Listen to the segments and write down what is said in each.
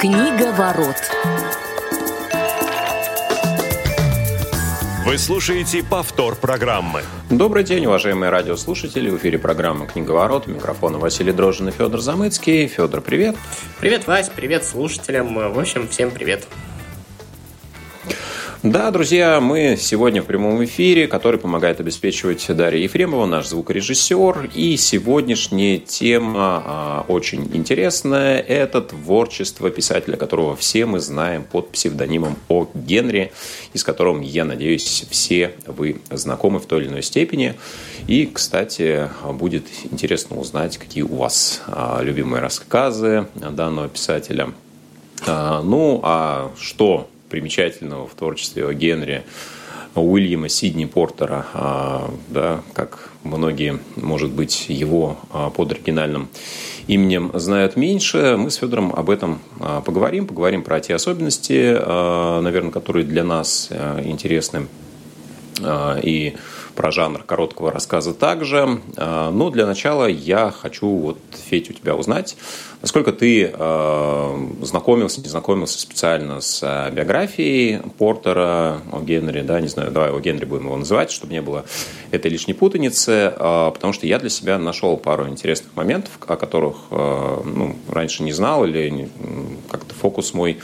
Книга ворот. Вы слушаете повтор программы. Добрый день, уважаемые радиослушатели. В эфире программа «Книга ворот». У микрофона Василий Дрожжин и Федор Замыцкий. Федор, привет. Привет, Вась, привет слушателям. В общем, всем привет. Да, друзья, мы сегодня в прямом эфире, который помогает обеспечивать Дарья Ефремова, наш звукорежиссер. И сегодняшняя тема а, очень интересная. Это творчество писателя, которого все мы знаем под псевдонимом О. Генри, и с которым, я надеюсь, все вы знакомы в той или иной степени. И, кстати, будет интересно узнать, какие у вас а, любимые рассказы данного писателя. А, ну, а что примечательного в творчестве о Генри Уильяма Сидни Портера, а, да, как многие, может быть, его а, под оригинальным именем знают меньше. Мы с Федором об этом а, поговорим, поговорим про те особенности, наверное, которые для нас интересны и про жанр короткого рассказа также. Но для начала я хочу, вот, Федь, у тебя узнать, Насколько ты э, знакомился, не знакомился специально с э, биографией Портера, о Генри, да, не знаю, давай о Генри будем его называть, чтобы не было этой лишней путаницы, э, потому что я для себя нашел пару интересных моментов, о которых э, ну, раньше не знал или как-то фокус мой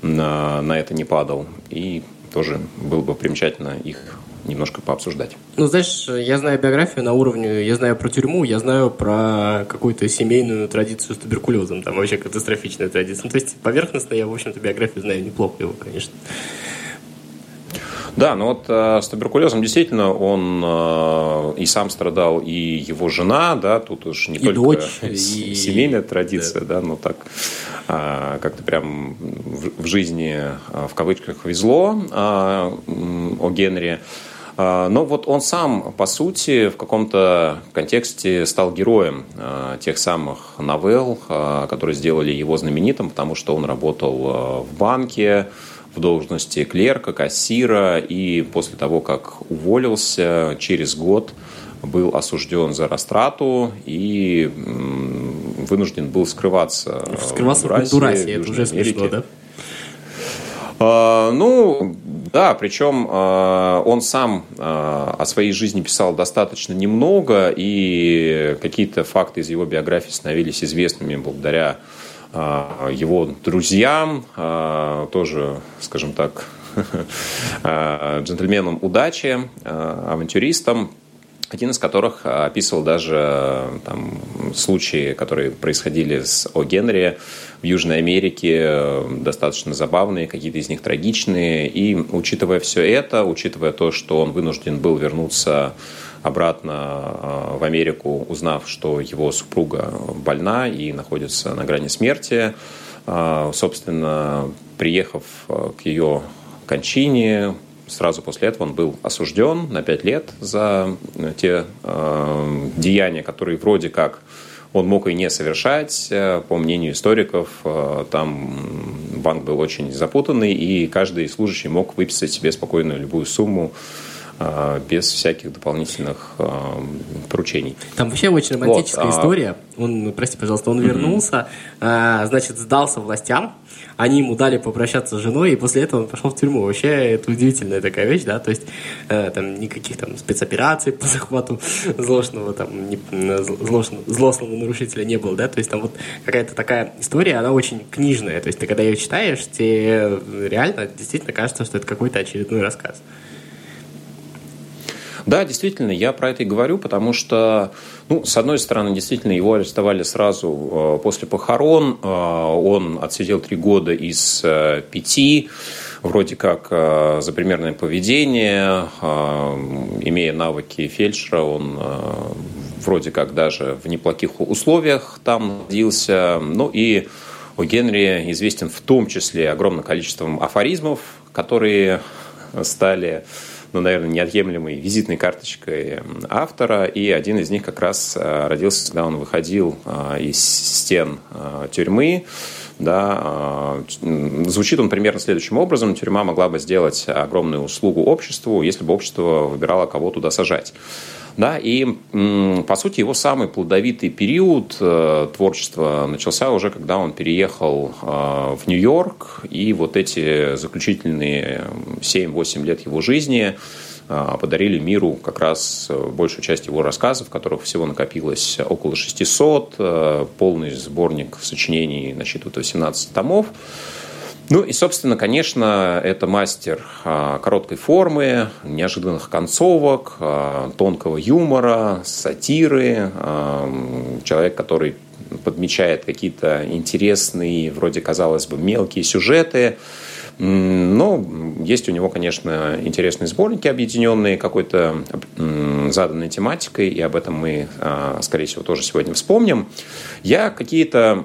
на, на это не падал. И тоже было бы примечательно их немножко пообсуждать. Ну, знаешь, я знаю биографию на уровне, я знаю про тюрьму, я знаю про какую-то семейную традицию с туберкулезом, там вообще катастрофичная традиция. Ну, то есть поверхностно я, в общем-то, биографию знаю неплохо его, конечно. Да, но вот э, с туберкулезом действительно он э, и сам страдал, и его жена, да, тут уж не и только дочь, и... семейная традиция, да, да но так э, как-то прям в, в жизни э, в кавычках везло э, о Генри. Но вот он сам, по сути, в каком-то контексте стал героем а, тех самых новелл, а, которые сделали его знаменитым, потому что он работал в банке, в должности клерка, кассира, и после того, как уволился, через год был осужден за растрату и вынужден был скрываться Скрываться в Гондурасе, это уже смешно, да? Ну, да, причем э, он сам э, о своей жизни писал достаточно немного, и какие-то факты из его биографии становились известными благодаря его друзьям, тоже, скажем так, джентльменам удачи, авантюристам один из которых описывал даже там, случаи, которые происходили с О. Генри в Южной Америке, достаточно забавные, какие-то из них трагичные. И учитывая все это, учитывая то, что он вынужден был вернуться обратно а, в Америку, узнав, что его супруга больна и находится на грани смерти, а, собственно, приехав а, к ее кончине, Сразу после этого он был осужден на пять лет за э, те э, деяния, которые вроде как он мог и не совершать. Э, по мнению историков, э, там банк был очень запутанный, и каждый служащий мог выписать себе спокойно любую сумму без всяких дополнительных э, поручений. Там вообще очень романтическая вот, история. Он, прости, пожалуйста, он вернулся, mm-hmm. значит, сдался властям, они ему дали попрощаться с женой, и после этого он пошел в тюрьму. Вообще, это удивительная такая вещь, да, то есть э, там никаких там спецопераций по захвату злостного там не, злостного, злостного нарушителя не было, да, то есть там вот какая-то такая история, она очень книжная, то есть ты когда ее читаешь, тебе реально действительно кажется, что это какой-то очередной рассказ. Да, действительно, я про это и говорю, потому что, ну, с одной стороны, действительно, его арестовали сразу э, после похорон. Э, он отсидел три года из э, пяти вроде как за примерное поведение, имея навыки фельдшера, он вроде как даже в неплохих условиях там находился. Ну и у Генри известен в том числе огромным количеством афоризмов, которые стали ну, наверное, неотъемлемой визитной карточкой автора. И один из них как раз э, родился, когда он выходил э, из стен э, тюрьмы. Да, звучит он примерно следующим образом. Тюрьма могла бы сделать огромную услугу обществу, если бы общество выбирало, кого туда сажать. Да, и, по сути, его самый плодовитый период э, творчества начался уже, когда он переехал э, в Нью-Йорк, и вот эти заключительные 7-8 лет его жизни э, подарили миру как раз большую часть его рассказов, которых всего накопилось около 600, полный сборник сочинений насчитывает 18 томов. Ну и, собственно, конечно, это мастер а, короткой формы, неожиданных концовок, а, тонкого юмора, сатиры, а, человек, который подмечает какие-то интересные, вроде, казалось бы, мелкие сюжеты. Но есть у него, конечно, интересные сборники, объединенные какой-то заданной тематикой, и об этом мы, скорее всего, тоже сегодня вспомним. Я какие-то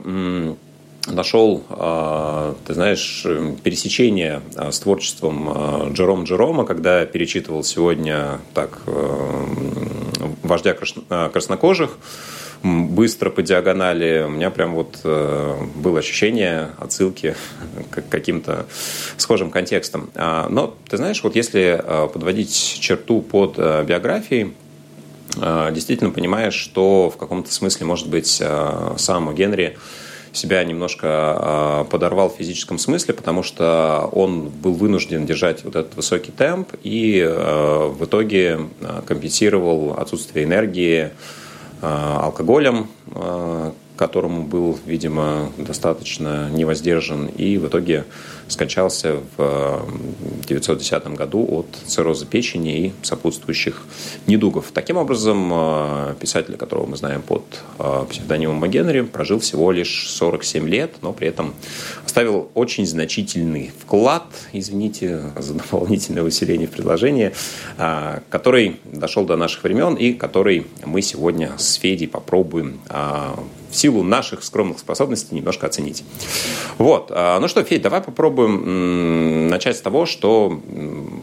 нашел, а, ты знаешь, пересечение а, с творчеством а, Джером Джерома, когда перечитывал сегодня так вождя краснокожих, быстро по диагонали, у меня прям вот было ощущение отсылки к каким-то схожим контекстам. Но, ты знаешь, вот если подводить черту под биографией, действительно понимаешь, что в каком-то смысле, может быть, сам Генри себя немножко а, подорвал в физическом смысле, потому что он был вынужден держать вот этот высокий темп и а, в итоге а, компенсировал отсутствие энергии алкоголем, которому был, видимо, достаточно невоздержан, и в итоге скончался в 1910 году от цирроза печени и сопутствующих недугов. Таким образом, э, писатель, которого мы знаем под э, псевдонимом Генри, прожил всего лишь 47 лет, но при этом оставил очень значительный вклад, извините за дополнительное усиление в предложении, э, который дошел до наших времен и который мы сегодня с Федей попробуем в силу наших скромных способностей немножко оценить. Вот. Ну что, Федь, давай попробуем начать с того, что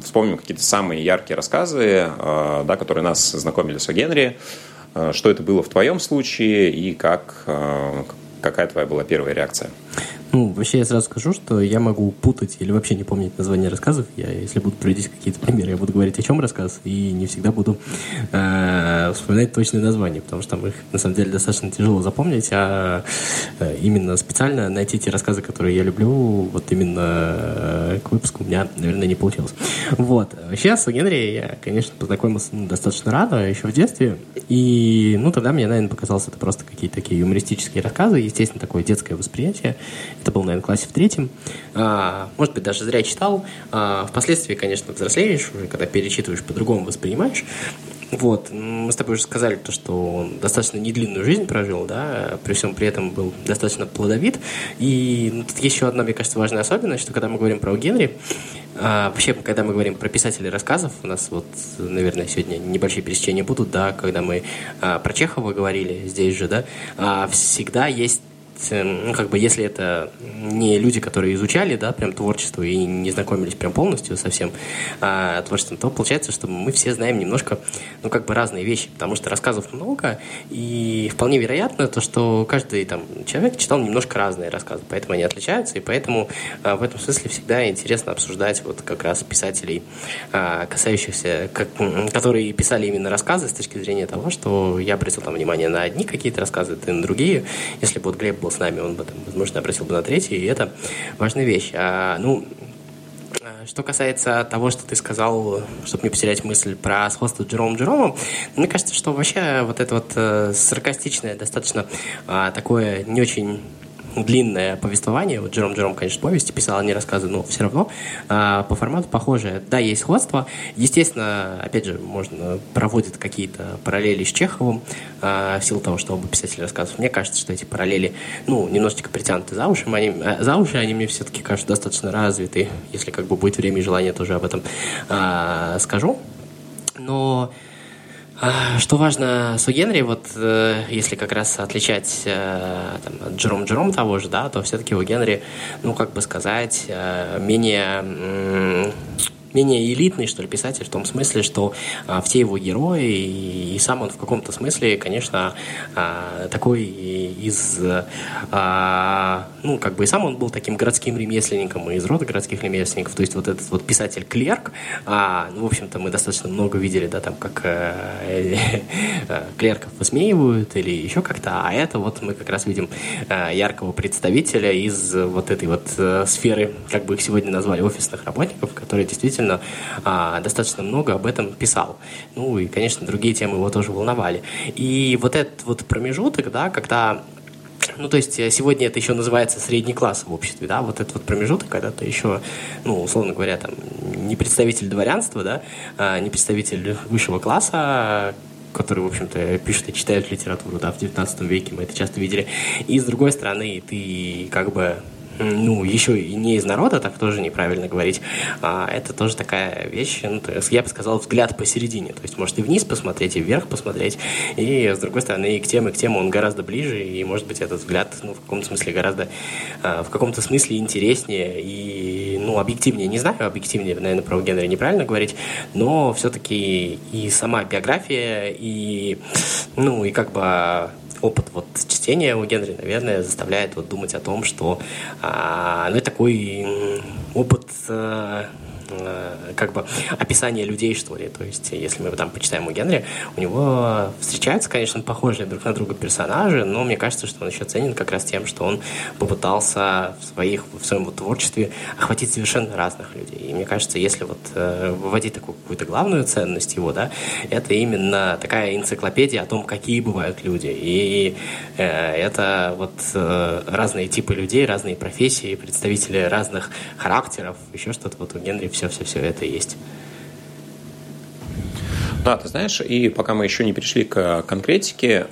вспомним какие-то самые яркие рассказы, э, да, которые нас знакомили с Генри, э, что это было в твоем случае и как, какая твоя была первая реакция? Ну, вообще я сразу скажу, что я могу путать или вообще не помнить название рассказов. Я, если буду приводить какие-то примеры, я буду говорить, о чем рассказ, и не всегда буду э, вспоминать точные названия, потому что там их, на самом деле, достаточно тяжело запомнить, а э, именно специально найти те рассказы, которые я люблю, вот именно э, к выпуску у меня, наверное, не получилось. Вот. Вообще, с Генри я, конечно, познакомился ну, достаточно рано, еще в детстве, и, ну, тогда мне, наверное, показалось это просто какие-то такие юмористические рассказы, естественно, такое детское восприятие. Это был, наверное, классе в третьем. А, может быть, даже зря читал. А, впоследствии, конечно, взрослеешь, уже когда перечитываешь, по-другому воспринимаешь. Вот, мы с тобой уже сказали, то, что он достаточно недлинную жизнь прожил, да, при всем при этом был достаточно плодовит. И ну, тут еще одна, мне кажется, важная особенность, что когда мы говорим про Генри, а, вообще, когда мы говорим про писателей рассказов, у нас вот, наверное, сегодня небольшие пересечения будут, да, когда мы а, про Чехова говорили здесь же, да, а, всегда есть ну, как бы, если это не люди, которые изучали, да, прям творчество и не знакомились прям полностью со всем а, творчеством, то получается, что мы все знаем немножко, ну, как бы разные вещи, потому что рассказов много, и вполне вероятно то, что каждый там человек читал немножко разные рассказы, поэтому они отличаются, и поэтому а, в этом смысле всегда интересно обсуждать вот как раз писателей, а, касающихся, как, которые писали именно рассказы с точки зрения того, что я обратил там внимание на одни какие-то рассказы, ты на другие. Если бы вот Глеб был с нами, он бы, там, возможно, обратил бы на третий, и это важная вещь. А, ну, а, что касается того, что ты сказал, чтобы не потерять мысль про сходство с Джеромом Джеромом, мне кажется, что вообще вот это вот э, саркастичное, достаточно а, такое не очень длинное повествование. Вот Джером Джером, конечно, повести писал, не рассказы, но все равно а, по формату похожее. Да, есть сходство. Естественно, опять же, можно проводить какие-то параллели с Чеховым а, в силу того, что оба писатели рассказов. Мне кажется, что эти параллели, ну, немножечко притянуты за уши. Они, а, за уши они мне все-таки кажутся достаточно развиты. Если как бы будет время и желание, тоже об этом а, скажу. Но что важно с Генри, вот э, если как раз отличать э, там, от Джером Джером того же, да, то все-таки у Генри, ну, как бы сказать, э, менее менее элитный, что ли, писатель в том смысле, что а, все его герои и, и сам он в каком-то смысле, конечно, а, такой из, а, ну, как бы и сам он был таким городским ремесленником из рода городских ремесленников, то есть вот этот вот писатель-клерк, а, ну, в общем-то, мы достаточно много видели, да, там, как э, э, клерков высмеивают или еще как-то, а это вот мы как раз видим э, яркого представителя из вот этой вот э, сферы, как бы их сегодня назвали, офисных работников, который действительно э, достаточно много об этом писал. Ну и, конечно, другие темы его тоже волновали. И вот этот вот промежуток, да, когда ну, то есть э, сегодня это еще называется средний класс в обществе, да, вот этот вот промежуток, когда ты еще, ну, условно говоря, там, не представитель дворянства, да, а не представитель высшего класса, который, в общем-то, пишут и читают литературу, да, в 19 веке мы это часто видели. И, с другой стороны, ты как бы ну, еще и не из народа, так тоже неправильно говорить, а это тоже такая вещь, ну, то есть, я бы сказал, взгляд посередине, то есть, может и вниз посмотреть, и вверх посмотреть, и, с другой стороны, и к тем, и к тем он гораздо ближе, и, может быть, этот взгляд, ну, в каком-то смысле гораздо, а, в каком-то смысле интереснее. И, ну, объективнее, не знаю, объективнее, наверное, про Генри неправильно говорить, но все-таки и сама биография, и, ну, и как бы опыт вот чтения у Генри, наверное, заставляет вот думать о том, что а, ну, такой опыт а, как бы описание людей, что ли. То есть, если мы там почитаем у Генри, у него встречаются, конечно, похожие друг на друга персонажи, но мне кажется, что он еще ценен как раз тем, что он попытался в, своих, в своем вот творчестве охватить совершенно разных людей. И мне кажется, если вот э, выводить такую какую-то главную ценность его, да, это именно такая энциклопедия о том, какие бывают люди. И э, это вот э, разные типы людей, разные профессии, представители разных характеров, еще что-то вот у Генри все-все-все это есть. Да, ты знаешь, и пока мы еще не перешли к конкретике,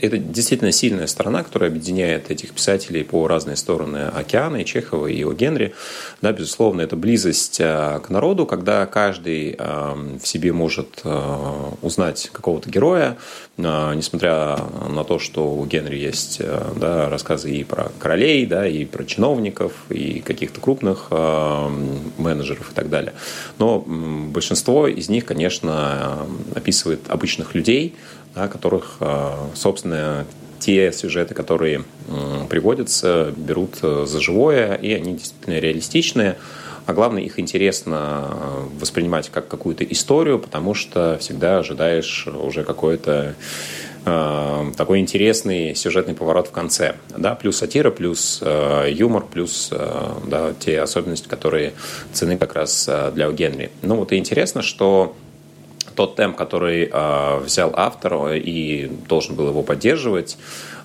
это действительно сильная сторона, которая объединяет этих писателей по разные стороны океана, и Чехова, и О Генри. Да, безусловно, это близость а, к народу, когда каждый в себе может а, узнать какого-то героя, несмотря на то, что у Генри есть да, рассказы и про королей, да, и про чиновников, и каких-то крупных менеджеров и так далее. Но большинство из них, конечно, описывает обычных людей, да, которых, э, собственно, те сюжеты, которые приводятся, берут э, за живое, и они действительно реалистичные. А главное, их интересно э, воспринимать как какую-то историю, потому что всегда ожидаешь уже какой-то такой интересный сюжетный поворот в конце. Да? Плюс сатира, плюс э, юмор, плюс э, да, те особенности, которые цены как раз для Генри. Ну вот и интересно, что тот темп, который э, взял автор и должен был его поддерживать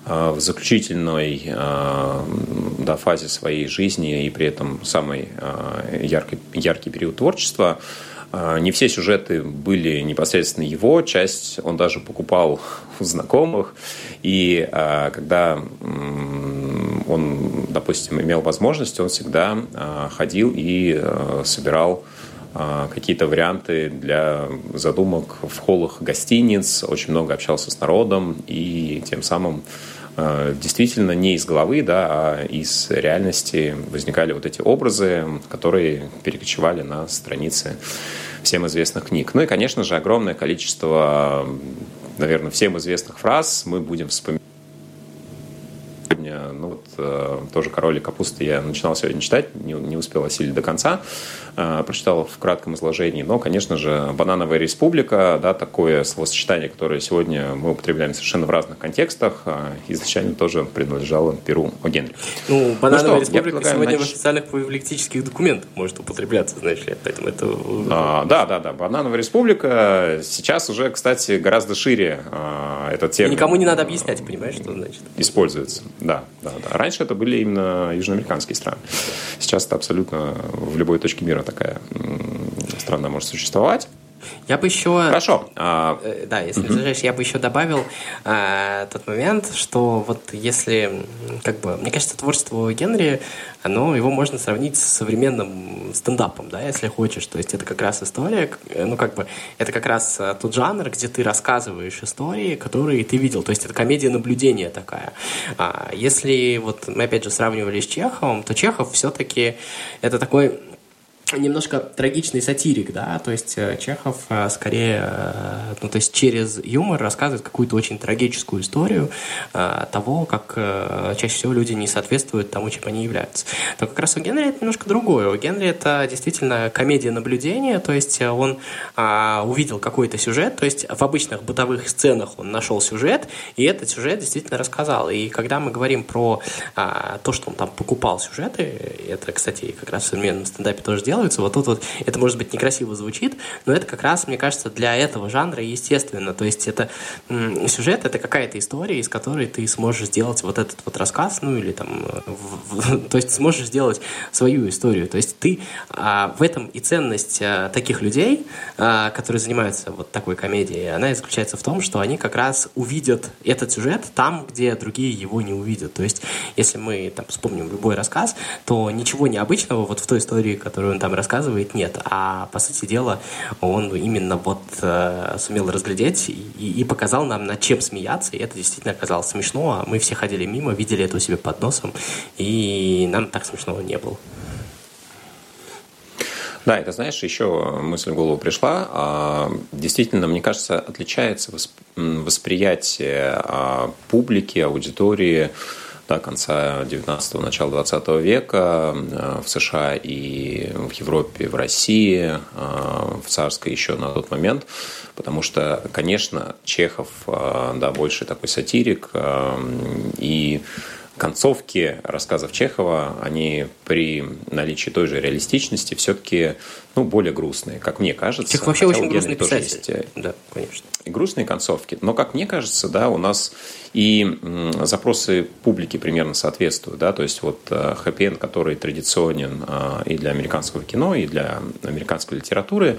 э, в заключительной да, фазе своей жизни и при этом самый яркий, яркий период творчества, не все сюжеты были непосредственно его, часть он даже покупал у знакомых. И когда он, допустим, имел возможность, он всегда ходил и собирал а, какие-то варианты для задумок в холлах гостиниц, очень много общался с народом и тем самым а, действительно не из головы, да, а из реальности возникали вот эти образы, которые перекочевали на страницы всем известных книг. Ну и, конечно же, огромное количество, наверное, всем известных фраз мы будем вспоминать ну вот тоже «Король и капуста» я начинал сегодня читать, не, не успел осилить до конца, э, прочитал в кратком изложении, но, конечно же, «Банановая республика», да, такое словосочетание, которое сегодня мы употребляем совершенно в разных контекстах, э, изначально тоже принадлежало Перу о Генри. Ну, «Банановая ну, что, республика» сегодня нач... в официальных публиктических документах может употребляться, знаешь ли, поэтому это... А, да, да, да, «Банановая республика» сейчас уже, кстати, гораздо шире э, этот термин. И никому не надо объяснять, понимаешь, что значит? Используется, да да, да. Раньше это были именно южноамериканские страны. Сейчас это абсолютно в любой точке мира такая страна может существовать. Я бы еще... Хорошо. А... Э, да, если разрешаешь, я бы еще добавил э, тот момент, что вот если, как бы, мне кажется, творчество Генри, оно, его можно сравнить с современным стендапом, да, если хочешь. То есть это как раз история, э, ну, как бы, это как раз э, тот жанр, где ты рассказываешь истории, которые ты видел. То есть это комедия наблюдения такая. А если вот мы, опять же, сравнивали с Чеховым, то Чехов все-таки это такой немножко трагичный сатирик, да, то есть э, Чехов э, скорее, э, ну, то есть через юмор рассказывает какую-то очень трагическую историю того, как чаще всего люди не соответствуют тому, чем они являются. Но как раз у Генри это немножко другое. У Генри это действительно комедия наблюдения, то есть он увидел какой-то сюжет, то есть в обычных бытовых сценах он нашел сюжет, и этот сюжет действительно рассказал. И когда мы говорим про то, что он там покупал сюжеты, это, кстати, как раз в современном стендапе тоже делается, делаются. Вот тут вот это, может быть, некрасиво звучит, но это как раз, мне кажется, для этого жанра естественно. То есть это сюжет, это какая-то история, из которой ты сможешь сделать вот этот вот рассказ, ну или там, в, в, то есть сможешь сделать свою историю. То есть ты а, в этом и ценность а, таких людей, а, которые занимаются вот такой комедией, она и заключается в том, что они как раз увидят этот сюжет там, где другие его не увидят. То есть если мы там вспомним любой рассказ, то ничего необычного вот в той истории, которую он там рассказывает, нет. А по сути дела он именно вот э, сумел разглядеть и, и показал нам, над чем смеяться. И это действительно оказалось смешно. А мы все ходили мимо, видели это у себя под носом, и нам так смешного не было. Да, это, знаешь, еще мысль в голову пришла. А, действительно, мне кажется, отличается восприятие а, публики, аудитории до конца 19-го, начала 20 века э, в США и в Европе, в России, э, в царской еще на тот момент, потому что, конечно, Чехов, э, да, больше такой сатирик, и концовки рассказов Чехова, они при наличии той же реалистичности все-таки ну, более грустные, как мне кажется. Чехов вообще очень грустный писатель. Есть, да, конечно. И грустные концовки. Но, как мне кажется, да, у нас и запросы публики примерно соответствуют. Да? То есть вот хэппи который традиционен и для американского кино, и для американской литературы,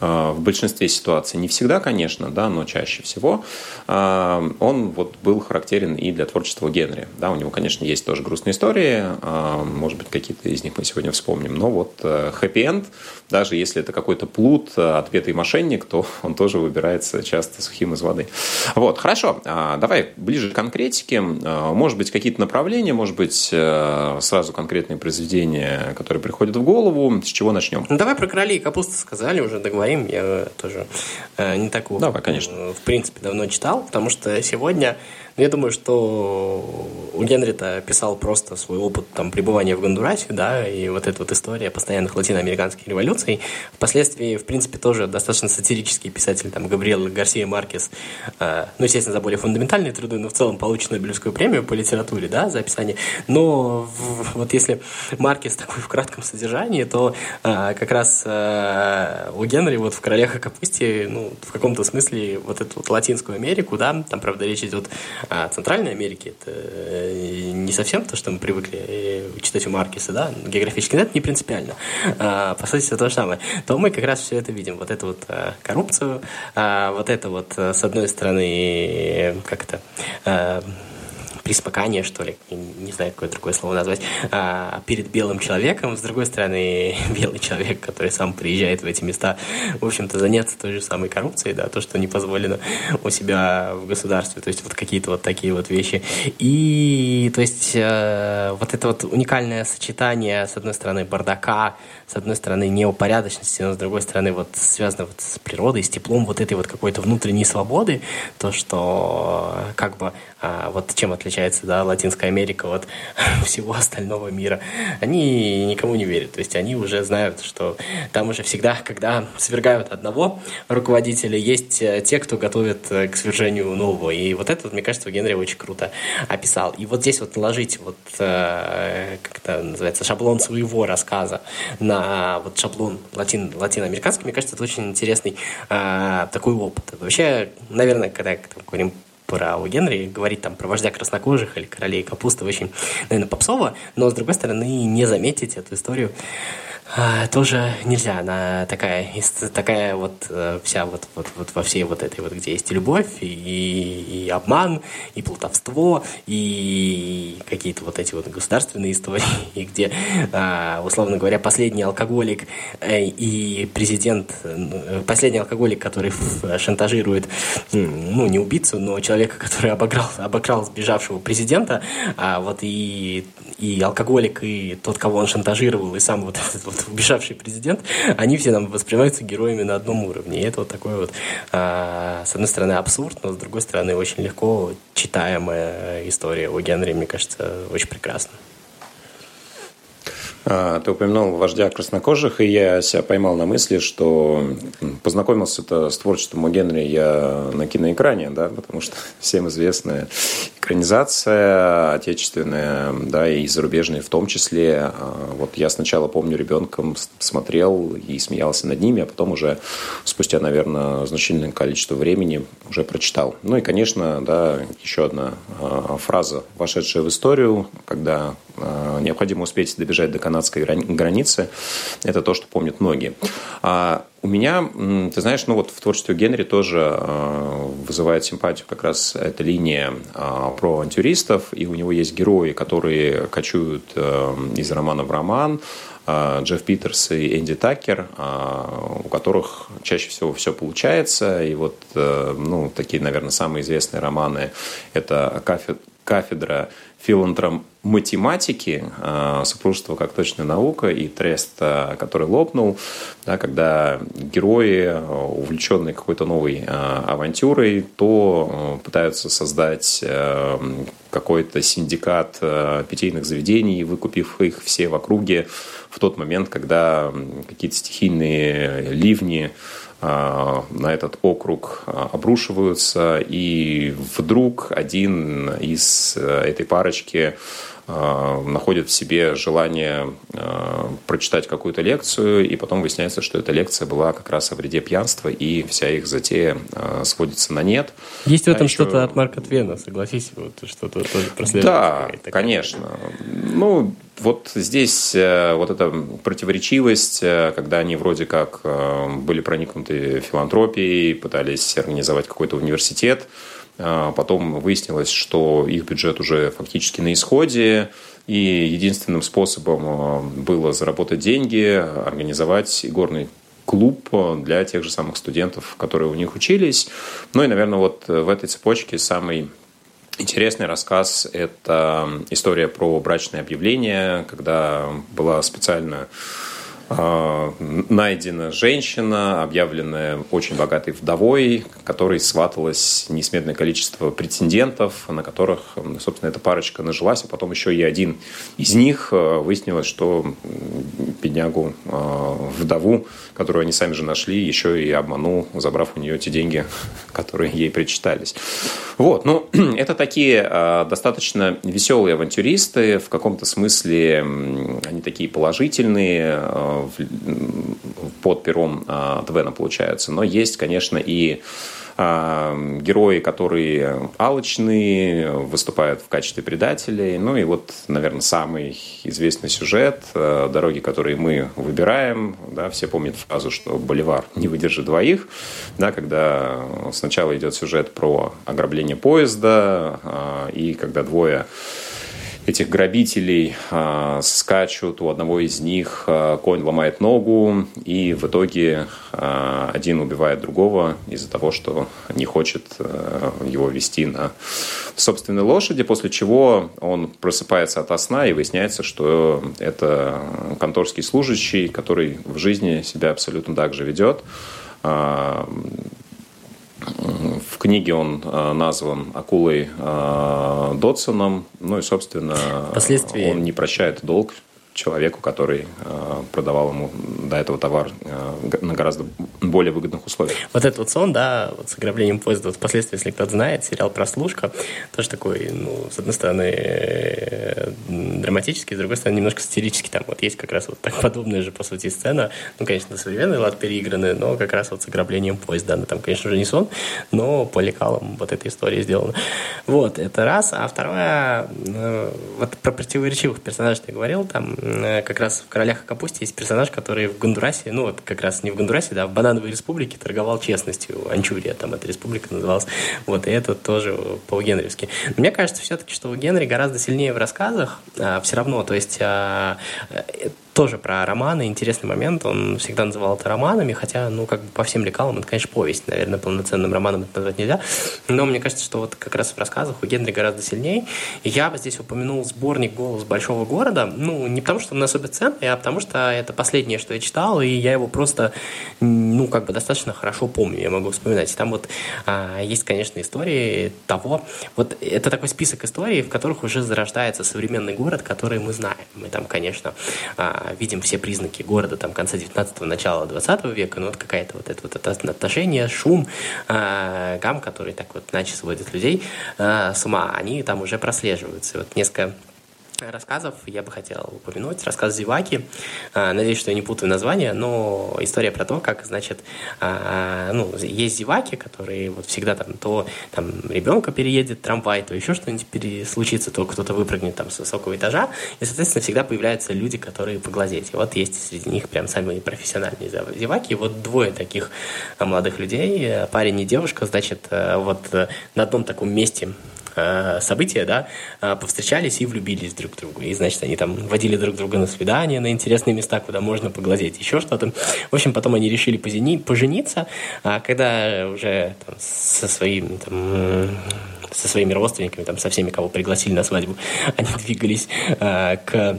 в большинстве ситуаций, не всегда, конечно, да, но чаще всего, он вот был характерен и для творчества Генри. Да, у него, конечно, есть тоже грустные истории, может быть, какие-то из них мы сегодня вспомним, но вот хэппи-энд, даже если это какой-то плут, отпетый мошенник, то он тоже выбирается часто сухим из воды. Вот, хорошо, давай ближе к конкретике. Может быть, какие-то направления, может быть, э, сразу конкретные произведения, которые приходят в голову. С чего начнем? Ну, давай про королей и капусту сказали, уже поговорим. Я тоже э, не так, Давай, конечно. в принципе, давно читал, потому что сегодня но я думаю, что у Генрита писал просто свой опыт там, пребывания в Гондурасе, да, и вот эта вот история постоянных латиноамериканских революций. Впоследствии, в принципе, тоже достаточно сатирический писатель, там, Габриэл Гарсия Маркес, э, ну, естественно, за более фундаментальные труды, но в целом получит Нобелевскую премию по литературе, да, за описание. Но в, вот если Маркес такой в кратком содержании, то э, как раз э, у Генри вот в «Королях и капусте», ну, в каком-то смысле вот эту вот Латинскую Америку, да, там, правда, речь идет а Центральной Америки это э, не совсем то, что мы привыкли э, читать у Маркеса, да, географически, это не принципиально. А, по сути, это то же самое. То мы как раз все это видим. Вот эту вот э, коррупцию, а, вот это вот, с одной стороны, как это приспокание, что ли, не знаю, какое другое слово назвать, а, перед белым человеком. С другой стороны, белый человек, который сам приезжает в эти места, в общем-то, заняться той же самой коррупцией, да, то, что не позволено у себя в государстве, то есть вот какие-то вот такие вот вещи. И, то есть, э, вот это вот уникальное сочетание, с одной стороны, бардака, с одной стороны, неупорядоченности, но с другой стороны, вот связано вот с природой, с теплом вот этой вот какой-то внутренней свободы, то, что как бы а, вот чем отличается да, Латинская Америка от всего остального мира. Они никому не верят. То есть они уже знают, что там уже всегда, когда свергают одного руководителя, есть э, те, кто готовит э, к свержению нового. И вот это, мне кажется, Генри очень круто описал. И вот здесь вот наложить вот, э, как это называется, шаблон своего рассказа на вот шаблон латин, латиноамериканский, мне кажется, это очень интересный такой опыт. Вообще, наверное, когда говорим у Генри, говорить там про вождя краснокожих или королей капусты очень, наверное, попсово, но, с другой стороны, не заметить эту историю тоже нельзя. Она такая, такая вот э, вся вот, вот, вот во всей вот этой вот, где есть и любовь, и, и обман, и плутовство, и какие-то вот эти вот государственные истории, и где, а, условно говоря, последний алкоголик э, и президент, э, последний алкоголик, который шантажирует, ну, не убийцу, но человека, который обыграл, обокрал сбежавшего президента, а вот и, и алкоголик, и тот, кого он шантажировал, и сам вот этот вот вот убежавший президент, они все нам воспринимаются героями на одном уровне. И это вот такой вот, а, с одной стороны, абсурд, но с другой стороны, очень легко читаемая история о Генри, мне кажется, очень прекрасна. А, ты упомянул вождя краснокожих, и я себя поймал на мысли, что познакомился-то с творчеством у Генри я на киноэкране, да, потому что всем известная экранизация отечественная, да, и зарубежная в том числе. А, вот я сначала, помню, ребенком смотрел и смеялся над ними, а потом уже спустя, наверное, значительное количество времени уже прочитал. Ну и, конечно, да, еще одна а, фраза, вошедшая в историю, когда необходимо успеть добежать до канадской границы. Это то, что помнят многие. А у меня, ты знаешь, ну вот в творчестве Генри тоже а, вызывает симпатию как раз эта линия а, про авантюристов, и у него есть герои, которые кочуют а, из романа в роман, Джефф Питерс и Энди Такер, у которых чаще всего все получается. И вот, ну, такие, наверное, самые известные романы – это «Кафедра филантром математики, а, супружество как точная наука и трест, а, который лопнул, да, когда герои, а, увлеченные какой-то новой авантюрой, то пытаются создать какой-то синдикат питейных заведений, выкупив их все в округе в тот момент, когда какие-то стихийные ливни на этот округ а, обрушиваются, и вдруг один из э, этой парочки находит в себе желание прочитать какую-то лекцию, и потом выясняется, что эта лекция была как раз о вреде пьянства, и вся их затея сводится на нет. Есть в этом а что-то от Марка Твена, согласись, вот что-то тоже прослеживается. Да, конечно. Ну, вот здесь э, вот эта противоречивость, э, когда они вроде как э, были проникнуты филантропией, пытались организовать какой-то университет, потом выяснилось, что их бюджет уже фактически на исходе, и единственным способом было заработать деньги, организовать горный клуб для тех же самых студентов, которые у них учились. Ну и, наверное, вот в этой цепочке самый Интересный рассказ – это история про брачное объявление, когда была специально а, найдена женщина, объявленная очень богатой вдовой, которой сваталось несметное количество претендентов, на которых, собственно, эта парочка нажилась, а потом еще и один из них а, выяснилось, что беднягу а, вдову, которую они сами же нашли, еще и обманул, забрав у нее те деньги, которые ей причитались. Вот, ну, это такие достаточно веселые авантюристы, в каком-то смысле они такие положительные, под пером а, Твена получаются. Но есть, конечно, и а, герои, которые алчные, выступают в качестве предателей. Ну и вот, наверное, самый известный сюжет а, «Дороги, которые мы выбираем». Да, все помнят фразу, что «Боливар не выдержит двоих». Да, когда сначала идет сюжет про ограбление поезда, и когда двое этих грабителей э, скачут, у одного из них э, конь ломает ногу, и в итоге э, один убивает другого из-за того, что не хочет э, его вести на собственной лошади, после чего он просыпается от сна и выясняется, что это конторский служащий, который в жизни себя абсолютно так же ведет. В книге он э, назван акулой э, Дотсоном. Ну и, собственно, он не прощает долг человеку, который э, продавал ему до этого товар э, на гораздо более выгодных условиях. Вот этот вот сон, да, вот с ограблением поезда, вот впоследствии, если кто-то знает, сериал «Прослушка», тоже такой, ну, с одной стороны, э, драматический, с другой стороны, немножко сатирический. Там вот есть как раз вот так подобная же, по сути, сцена. Ну, конечно, современный лад переигранный, но как раз вот с ограблением поезда. Она там, конечно же, не сон, но по лекалам вот эта история сделана. Вот, это раз. А второе, вот про противоречивых персонажей ты говорил, там как раз в «Королях и капусте» есть персонаж, который в Гондурасе, ну вот как раз не в Гондурасе, да, в Банановой республике торговал честностью. Анчурия там эта республика называлась. Вот, и это тоже по-генревски. Но мне кажется все-таки, что у Генри гораздо сильнее в рассказах а, все равно. То есть а, тоже про романы, интересный момент, он всегда называл это романами, хотя, ну, как бы по всем лекалам это, конечно, повесть, наверное, полноценным романом это назвать нельзя, но мне кажется, что вот как раз в рассказах у Генри гораздо сильнее. Я бы здесь упомянул сборник «Голос большого города», ну, не потому, что он особо ценный, а потому что это последнее, что я читал, и я его просто, ну, как бы достаточно хорошо помню, я могу вспоминать. Там вот а, есть, конечно, истории того, вот это такой список историй, в которых уже зарождается современный город, который мы знаем. Мы там, конечно, а, видим все признаки города там конца 19-го, начала 20 века, но вот какая-то вот это вот это отношение, шум, а, гам, который так вот иначе сводит людей а, с ума, они там уже прослеживаются. И вот несколько рассказов я бы хотел упомянуть. Рассказ «Зеваки». А, надеюсь, что я не путаю название, но история про то, как, значит, а, ну, есть зеваки, которые вот всегда там то там ребенка переедет трамвай, то еще что-нибудь случится, то кто-то выпрыгнет там с высокого этажа, и, соответственно, всегда появляются люди, которые поглазеть. И вот есть среди них прям самые профессиональные зеваки. И вот двое таких молодых людей, парень и девушка, значит, вот э, на одном таком месте Э, события, да, э, повстречались и влюбились друг в друга. И, значит, они там водили друг друга на свидания, на интересные места, куда можно поглазеть, еще что-то. В общем, потом они решили пожениться, а когда уже там, со своим там, со своими родственниками, там, со всеми, кого пригласили на свадьбу, они двигались э, к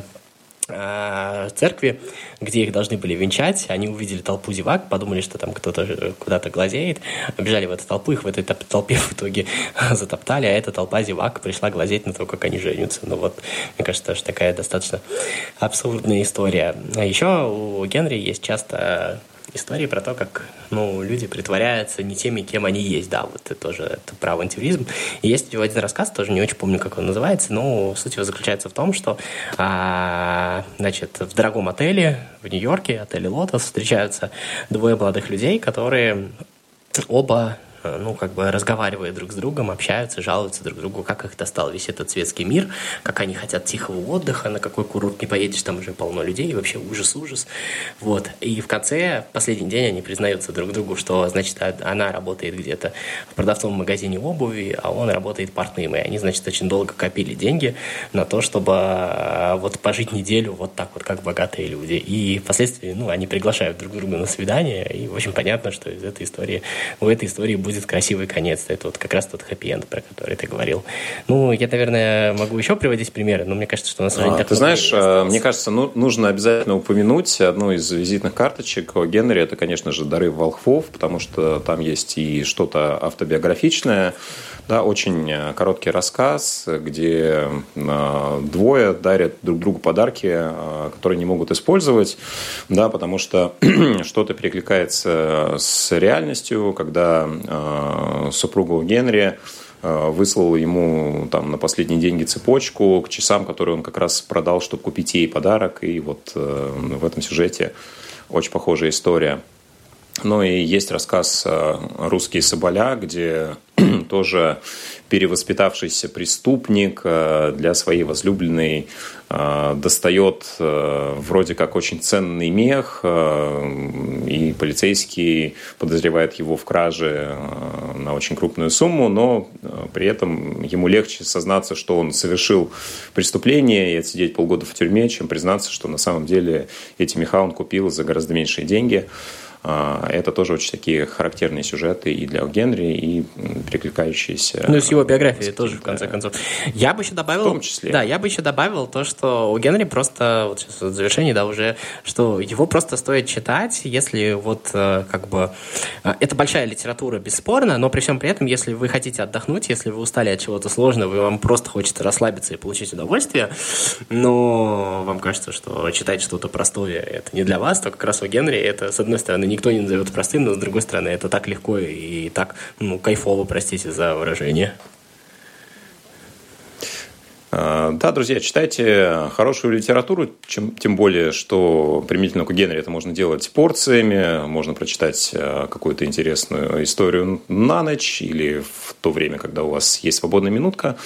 церкви, где их должны были венчать. Они увидели толпу зевак, подумали, что там кто-то куда-то глазеет, бежали в эту толпу, их в этой толпе в итоге затоптали, а эта толпа зевак пришла глазеть на то, как они женятся. Ну вот, мне кажется, тоже такая достаточно абсурдная история. А еще у Генри есть часто истории про то, как ну, люди притворяются не теми, кем они есть. Да, вот это тоже это про авантюризм. И есть один рассказ, тоже не очень помню, как он называется, но суть его заключается в том, что а, значит, в дорогом отеле в Нью-Йорке, отеле «Лотос», встречаются двое молодых людей, которые оба ну, как бы разговаривают друг с другом, общаются, жалуются друг другу, как их достал весь этот светский мир, как они хотят тихого отдыха, на какой курорт не поедешь, там уже полно людей, вообще ужас-ужас. Вот. И в конце, в последний день они признаются друг другу, что, значит, она работает где-то в продавцовом магазине обуви, а он работает портным. И они, значит, очень долго копили деньги на то, чтобы э, вот пожить неделю вот так вот, как богатые люди. И впоследствии, ну, они приглашают друг друга на свидание, и, общем, понятно, что из этой истории, у этой истории будет будет красивый конец. Это вот как раз тот хэппи-энд, про который ты говорил. Ну, я, наверное, могу еще приводить примеры, но мне кажется, что у нас а, Ты знаешь, а, мне кажется, ну, нужно обязательно упомянуть одну из визитных карточек о Генри. Это, конечно же, «Дары волхвов», потому что там есть и что-то автобиографичное, да, очень э, короткий рассказ, где э, двое дарят друг другу подарки, э, которые не могут использовать, да, потому что что-то перекликается с реальностью, когда супругу Генри выслал ему там на последние деньги цепочку к часам, которые он как раз продал, чтобы купить ей подарок. И вот в этом сюжете очень похожая история. Ну и есть рассказ «Русские соболя», где тоже перевоспитавшийся преступник э, для своей возлюбленной э, достает э, вроде как очень ценный мех, и полицейский подозревает его в краже на очень крупную сумму, но при этом ему легче сознаться, что он совершил преступление и отсидеть полгода в тюрьме, чем признаться, что на самом деле эти меха он купил за гораздо меньшие деньги. А, это тоже очень такие характерные сюжеты и для Генри, и перекликающиеся. Ну, и с его биографией тоже, в конце концов. Я бы еще добавил... В том числе. Да, я бы еще добавил то, что у Генри просто, вот сейчас в завершении, да, уже, что его просто стоит читать, если вот э, как бы... Э, это большая литература, бесспорно, но при всем при этом, если вы хотите отдохнуть, если вы устали от чего-то сложного, и вам просто хочется расслабиться и получить удовольствие, но вам кажется, что читать что-то простое это не для вас, то как раз у Генри это, с одной стороны, никто не назовет простым, но с другой стороны, это так легко и так ну, кайфово, простите за выражение. А, да, друзья, читайте хорошую литературу, чем, тем более, что применительно к Генри это можно делать порциями, можно прочитать а, какую-то интересную историю на ночь или в то время, когда у вас есть свободная минутка,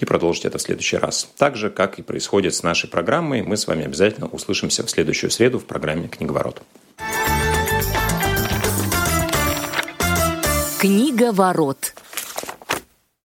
и продолжить это в следующий раз. Так же, как и происходит с нашей программой, мы с вами обязательно услышимся в следующую среду в программе «Книговорот». Книга ворот.